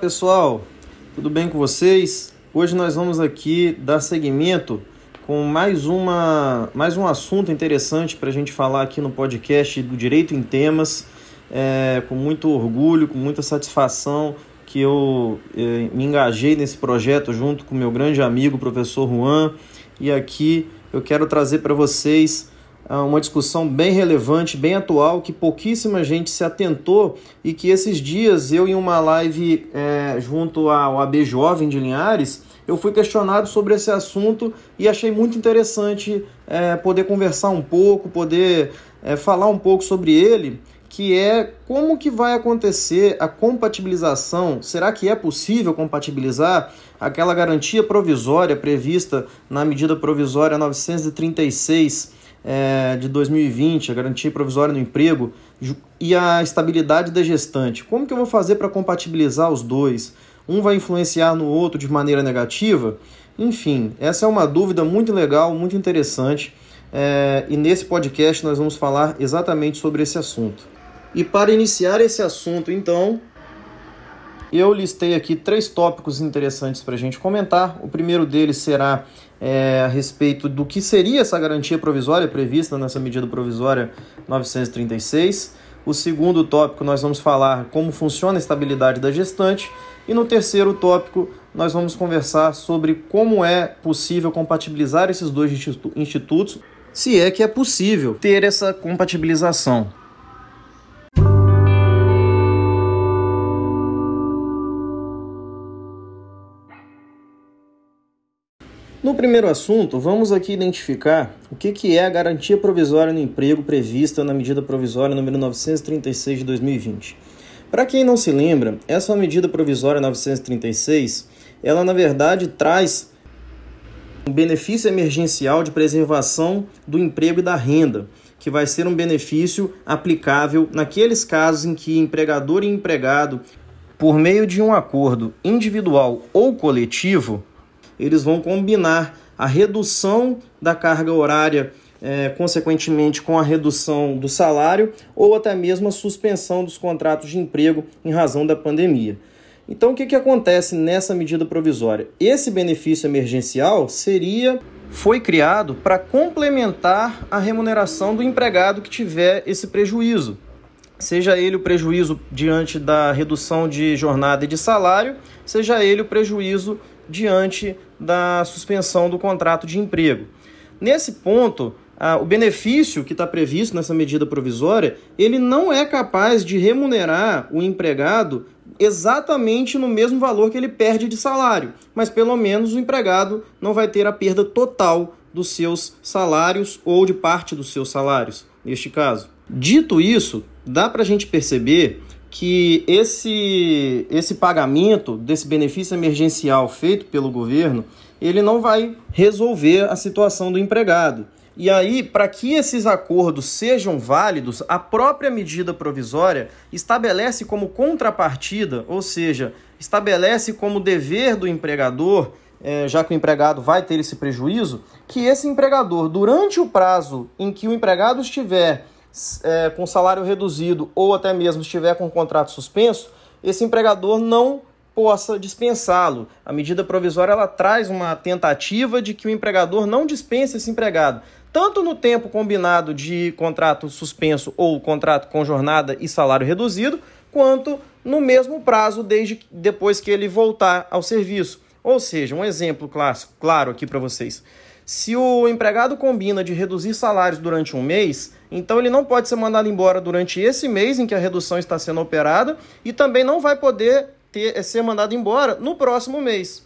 Pessoal, tudo bem com vocês? Hoje nós vamos aqui dar seguimento com mais, uma, mais um assunto interessante para a gente falar aqui no podcast do Direito em Temas, é, com muito orgulho, com muita satisfação que eu é, me engajei nesse projeto junto com meu grande amigo, professor Juan, e aqui eu quero trazer para vocês uma discussão bem relevante, bem atual, que pouquíssima gente se atentou e que esses dias eu, em uma live é, junto ao AB Jovem de Linhares, eu fui questionado sobre esse assunto e achei muito interessante é, poder conversar um pouco, poder é, falar um pouco sobre ele, que é como que vai acontecer a compatibilização, será que é possível compatibilizar aquela garantia provisória prevista na medida provisória 936 é, de 2020, a garantia provisória no emprego e a estabilidade da gestante. Como que eu vou fazer para compatibilizar os dois? Um vai influenciar no outro de maneira negativa? Enfim, essa é uma dúvida muito legal, muito interessante. É, e nesse podcast nós vamos falar exatamente sobre esse assunto. E para iniciar esse assunto, então, eu listei aqui três tópicos interessantes para a gente comentar. O primeiro deles será é, a respeito do que seria essa garantia provisória prevista nessa medida provisória 936. O segundo tópico, nós vamos falar como funciona a estabilidade da gestante. E no terceiro tópico, nós vamos conversar sobre como é possível compatibilizar esses dois institutos, se é que é possível ter essa compatibilização. No primeiro assunto, vamos aqui identificar o que, é a garantia provisória no emprego prevista na medida provisória número 936 de 2020. Para quem não se lembra, essa medida provisória 936, ela na verdade traz um benefício emergencial de preservação do emprego e da renda, que vai ser um benefício aplicável naqueles casos em que empregador e empregado, por meio de um acordo individual ou coletivo, eles vão combinar a redução da carga horária, é, consequentemente com a redução do salário ou até mesmo a suspensão dos contratos de emprego em razão da pandemia. Então, o que, que acontece nessa medida provisória? Esse benefício emergencial seria foi criado para complementar a remuneração do empregado que tiver esse prejuízo. Seja ele o prejuízo diante da redução de jornada e de salário, seja ele o prejuízo diante da suspensão do contrato de emprego. Nesse ponto, o benefício que está previsto nessa medida provisória, ele não é capaz de remunerar o empregado exatamente no mesmo valor que ele perde de salário, mas pelo menos o empregado não vai ter a perda total dos seus salários ou de parte dos seus salários, neste caso. Dito isso, dá para a gente perceber que esse, esse pagamento desse benefício emergencial feito pelo governo, ele não vai resolver a situação do empregado. E aí, para que esses acordos sejam válidos, a própria medida provisória estabelece como contrapartida, ou seja, estabelece como dever do empregador, é, já que o empregado vai ter esse prejuízo, que esse empregador, durante o prazo em que o empregado estiver é, com salário reduzido ou até mesmo estiver com contrato suspenso, esse empregador não possa dispensá-lo. A medida provisória ela traz uma tentativa de que o empregador não dispense esse empregado, tanto no tempo combinado de contrato suspenso ou contrato com jornada e salário reduzido, quanto no mesmo prazo desde depois que ele voltar ao serviço. Ou seja, um exemplo clássico, claro aqui para vocês. Se o empregado combina de reduzir salários durante um mês, então ele não pode ser mandado embora durante esse mês em que a redução está sendo operada e também não vai poder ter, ser mandado embora no próximo mês.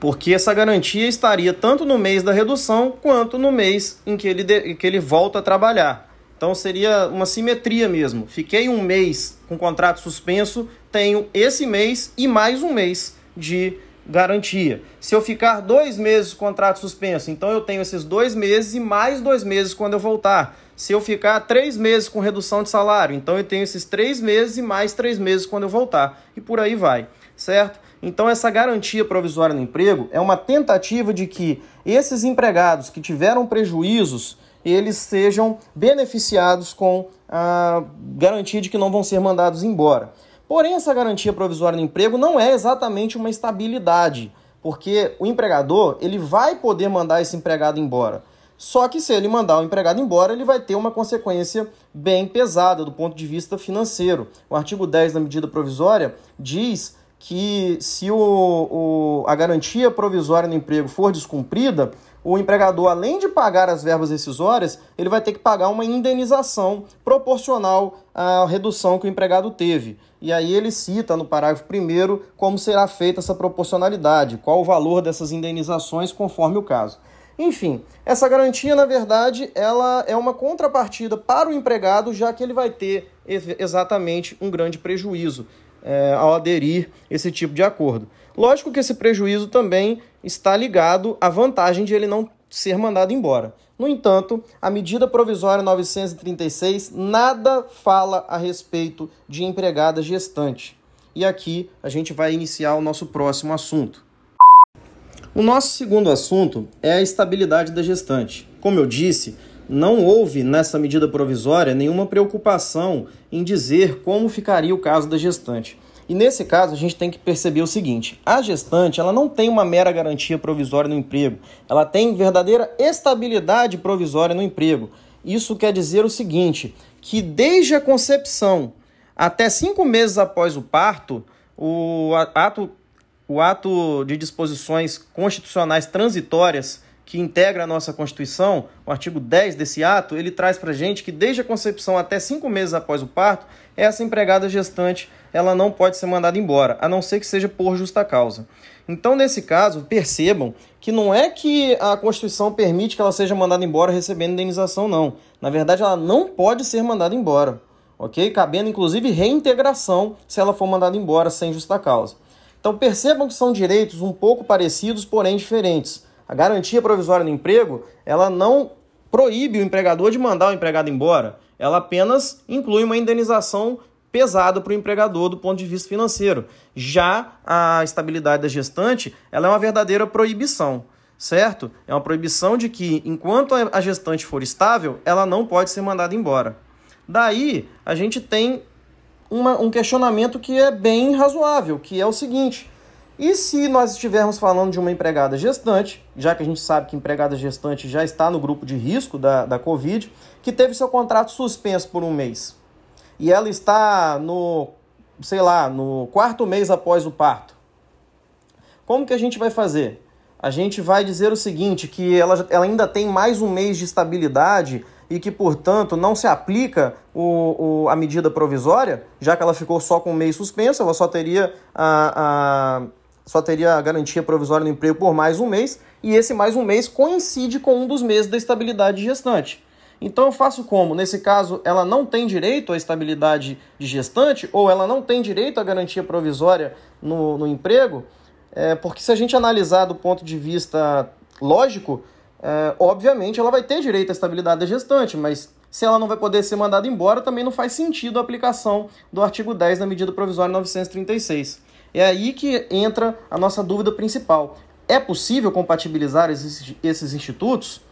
Porque essa garantia estaria tanto no mês da redução quanto no mês em que ele, de, que ele volta a trabalhar. Então seria uma simetria mesmo. Fiquei um mês com contrato suspenso, tenho esse mês e mais um mês de garantia. Se eu ficar dois meses contrato suspenso, então eu tenho esses dois meses e mais dois meses quando eu voltar. Se eu ficar três meses com redução de salário, então eu tenho esses três meses e mais três meses quando eu voltar. E por aí vai, certo? Então, essa garantia provisória no emprego é uma tentativa de que esses empregados que tiveram prejuízos eles sejam beneficiados com a garantia de que não vão ser mandados embora. Porém, essa garantia provisória no emprego não é exatamente uma estabilidade, porque o empregador ele vai poder mandar esse empregado embora. Só que se ele mandar o empregado embora, ele vai ter uma consequência bem pesada do ponto de vista financeiro. O artigo 10 da medida provisória diz que se o, o, a garantia provisória no emprego for descumprida, o empregador, além de pagar as verbas rescisórias, ele vai ter que pagar uma indenização proporcional à redução que o empregado teve. E aí ele cita no parágrafo 1 como será feita essa proporcionalidade, qual o valor dessas indenizações conforme o caso. Enfim, essa garantia, na verdade, ela é uma contrapartida para o empregado, já que ele vai ter exatamente um grande prejuízo é, ao aderir esse tipo de acordo. Lógico que esse prejuízo também está ligado à vantagem de ele não ser mandado embora. No entanto, a medida provisória 936 nada fala a respeito de empregada gestante. E aqui a gente vai iniciar o nosso próximo assunto. O nosso segundo assunto é a estabilidade da gestante. Como eu disse, não houve nessa medida provisória nenhuma preocupação em dizer como ficaria o caso da gestante. E nesse caso, a gente tem que perceber o seguinte: a gestante ela não tem uma mera garantia provisória no emprego, ela tem verdadeira estabilidade provisória no emprego. Isso quer dizer o seguinte: que desde a concepção até cinco meses após o parto, o ato o ato de disposições constitucionais transitórias que integra a nossa Constituição, o artigo 10 desse ato, ele traz para gente que desde a concepção até cinco meses após o parto, essa empregada gestante ela não pode ser mandada embora, a não ser que seja por justa causa. Então, nesse caso, percebam que não é que a Constituição permite que ela seja mandada embora recebendo indenização, não. Na verdade, ela não pode ser mandada embora, ok? Cabendo, inclusive, reintegração se ela for mandada embora sem justa causa. Então percebam que são direitos um pouco parecidos, porém diferentes. A garantia provisória no emprego, ela não proíbe o empregador de mandar o empregado embora, ela apenas inclui uma indenização pesada para o empregador do ponto de vista financeiro. Já a estabilidade da gestante, ela é uma verdadeira proibição, certo? É uma proibição de que, enquanto a gestante for estável, ela não pode ser mandada embora. Daí, a gente tem uma, um questionamento que é bem razoável, que é o seguinte: e se nós estivermos falando de uma empregada gestante, já que a gente sabe que empregada gestante já está no grupo de risco da, da Covid, que teve seu contrato suspenso por um mês, e ela está no, sei lá, no quarto mês após o parto, como que a gente vai fazer? A gente vai dizer o seguinte, que ela, ela ainda tem mais um mês de estabilidade e que, portanto, não se aplica o, o, a medida provisória, já que ela ficou só com um mês suspenso, ela só teria a, a, só teria a garantia provisória no emprego por mais um mês, e esse mais um mês coincide com um dos meses da estabilidade gestante. Então eu faço como? Nesse caso, ela não tem direito à estabilidade de gestante ou ela não tem direito à garantia provisória no, no emprego? É, porque se a gente analisar do ponto de vista lógico, é, obviamente ela vai ter direito à estabilidade da gestante, mas se ela não vai poder ser mandada embora, também não faz sentido a aplicação do artigo 10 da medida provisória 936. É aí que entra a nossa dúvida principal. É possível compatibilizar esses, esses institutos?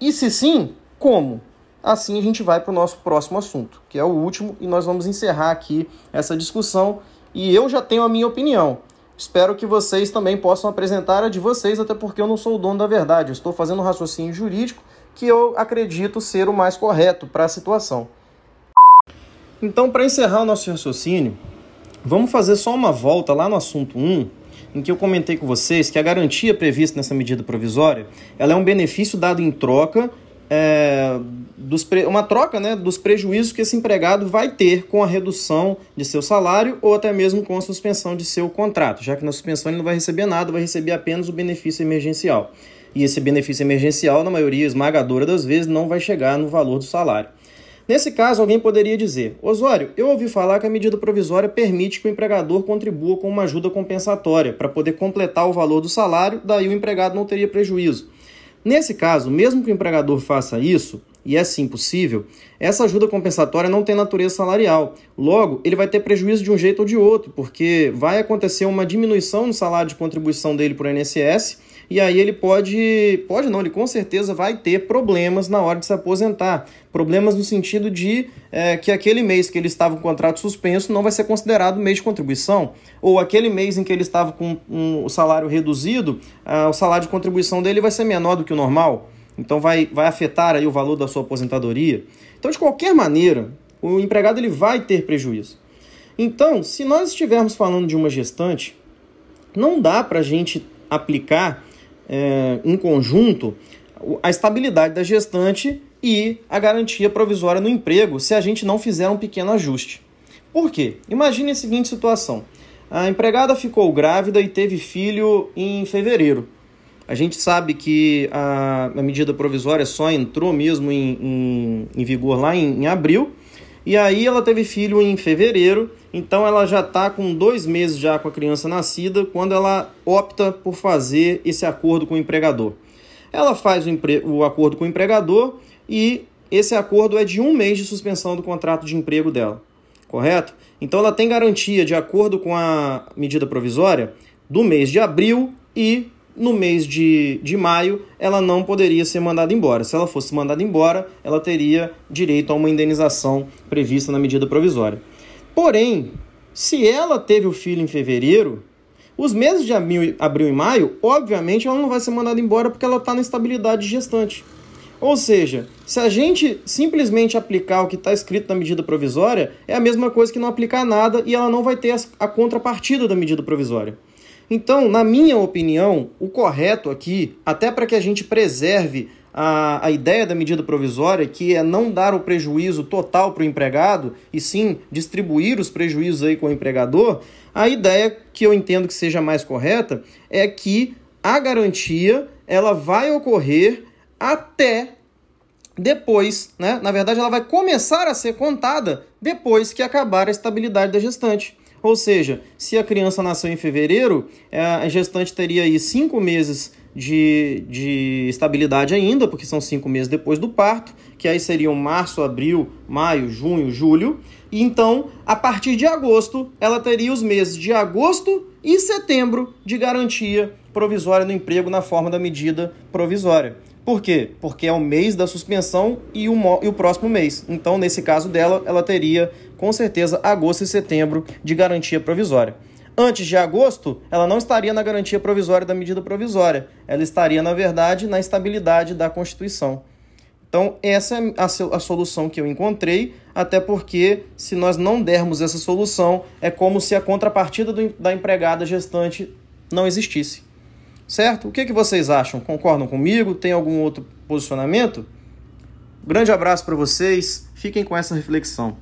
E se sim, como? Assim a gente vai para o nosso próximo assunto, que é o último, e nós vamos encerrar aqui essa discussão. E eu já tenho a minha opinião. Espero que vocês também possam apresentar a de vocês, até porque eu não sou o dono da verdade. Eu estou fazendo um raciocínio jurídico que eu acredito ser o mais correto para a situação. Então, para encerrar o nosso raciocínio, vamos fazer só uma volta lá no assunto 1, em que eu comentei com vocês que a garantia prevista nessa medida provisória ela é um benefício dado em troca é, dos uma troca né, dos prejuízos que esse empregado vai ter com a redução de seu salário ou até mesmo com a suspensão de seu contrato, já que na suspensão ele não vai receber nada, vai receber apenas o benefício emergencial. E esse benefício emergencial, na maioria esmagadora das vezes, não vai chegar no valor do salário. Nesse caso, alguém poderia dizer: Osório, eu ouvi falar que a medida provisória permite que o empregador contribua com uma ajuda compensatória para poder completar o valor do salário, daí o empregado não teria prejuízo. Nesse caso, mesmo que o empregador faça isso, e é sim possível, essa ajuda compensatória não tem natureza salarial. Logo, ele vai ter prejuízo de um jeito ou de outro, porque vai acontecer uma diminuição no salário de contribuição dele para o INSS e aí ele pode, pode não, ele com certeza vai ter problemas na hora de se aposentar. Problemas no sentido de é, que aquele mês que ele estava com o contrato suspenso não vai ser considerado mês de contribuição, ou aquele mês em que ele estava com um, salário reduzido, ah, o salário de contribuição dele vai ser menor do que o normal. Então vai, vai afetar aí o valor da sua aposentadoria. Então, de qualquer maneira, o empregado ele vai ter prejuízo. Então, se nós estivermos falando de uma gestante, não dá para a gente aplicar é, em conjunto a estabilidade da gestante e a garantia provisória no emprego se a gente não fizer um pequeno ajuste. Por quê? Imagine a seguinte situação: a empregada ficou grávida e teve filho em fevereiro. A gente sabe que a, a medida provisória só entrou mesmo em, em, em vigor lá em, em abril, e aí ela teve filho em fevereiro, então ela já está com dois meses já com a criança nascida quando ela opta por fazer esse acordo com o empregador. Ela faz o, empre... o acordo com o empregador e esse acordo é de um mês de suspensão do contrato de emprego dela, correto? Então ela tem garantia, de acordo com a medida provisória, do mês de abril e no mês de, de maio ela não poderia ser mandada embora. Se ela fosse mandada embora, ela teria direito a uma indenização prevista na medida provisória. Porém, se ela teve o filho em fevereiro, os meses de abril, e maio, obviamente, ela não vai ser mandada embora porque ela está na estabilidade gestante. Ou seja, se a gente simplesmente aplicar o que está escrito na medida provisória, é a mesma coisa que não aplicar nada e ela não vai ter a contrapartida da medida provisória. Então, na minha opinião, o correto aqui, até para que a gente preserve a, a ideia da medida provisória, que é não dar o prejuízo total para o empregado, e sim distribuir os prejuízos aí com o empregador, a ideia que eu entendo que seja mais correta é que a garantia ela vai ocorrer até depois, né? Na verdade, ela vai começar a ser contada depois que acabar a estabilidade da gestante. Ou seja, se a criança nasceu em fevereiro, é, a gestante teria aí cinco meses de, de estabilidade ainda, porque são cinco meses depois do parto, que aí seriam março, abril, maio, junho, julho. E então, a partir de agosto, ela teria os meses de agosto e setembro de garantia provisória no emprego na forma da medida provisória. Por quê? Porque é o mês da suspensão e o, e o próximo mês. Então, nesse caso dela, ela teria com certeza agosto e setembro de garantia provisória. Antes de agosto, ela não estaria na garantia provisória da medida provisória. Ela estaria, na verdade, na estabilidade da Constituição. Então, essa é a, solução que eu encontrei, até porque, se nós não dermos essa solução, é como se a contrapartida do, da empregada gestante não existisse. Certo? O que, que vocês acham? Concordam comigo? Tem algum outro posicionamento? Grande abraço para vocês, fiquem com essa reflexão.